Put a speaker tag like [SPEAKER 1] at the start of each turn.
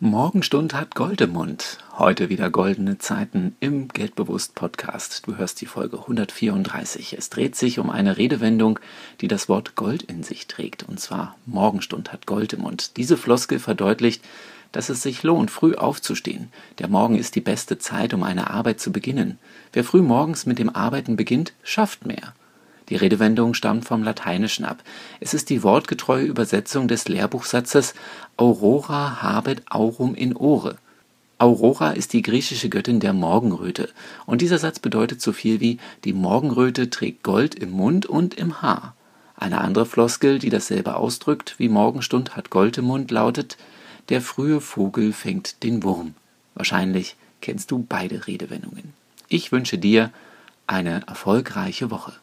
[SPEAKER 1] Morgenstund hat Gold im Mund. Heute wieder goldene Zeiten im Geldbewusst Podcast. Du hörst die Folge 134. Es dreht sich um eine Redewendung, die das Wort Gold in sich trägt. Und zwar Morgenstund hat Gold im Mund. Diese Floskel verdeutlicht, dass es sich lohnt, früh aufzustehen. Der Morgen ist die beste Zeit, um eine Arbeit zu beginnen. Wer früh morgens mit dem Arbeiten beginnt, schafft mehr. Die Redewendung stammt vom Lateinischen ab. Es ist die wortgetreue Übersetzung des Lehrbuchsatzes Aurora habet aurum in ore. Aurora ist die griechische Göttin der Morgenröte, und dieser Satz bedeutet so viel wie die Morgenröte trägt Gold im Mund und im Haar. Eine andere Floskel, die dasselbe ausdrückt wie Morgenstund hat Gold im Mund, lautet der frühe Vogel fängt den Wurm. Wahrscheinlich kennst du beide Redewendungen. Ich wünsche dir eine erfolgreiche Woche.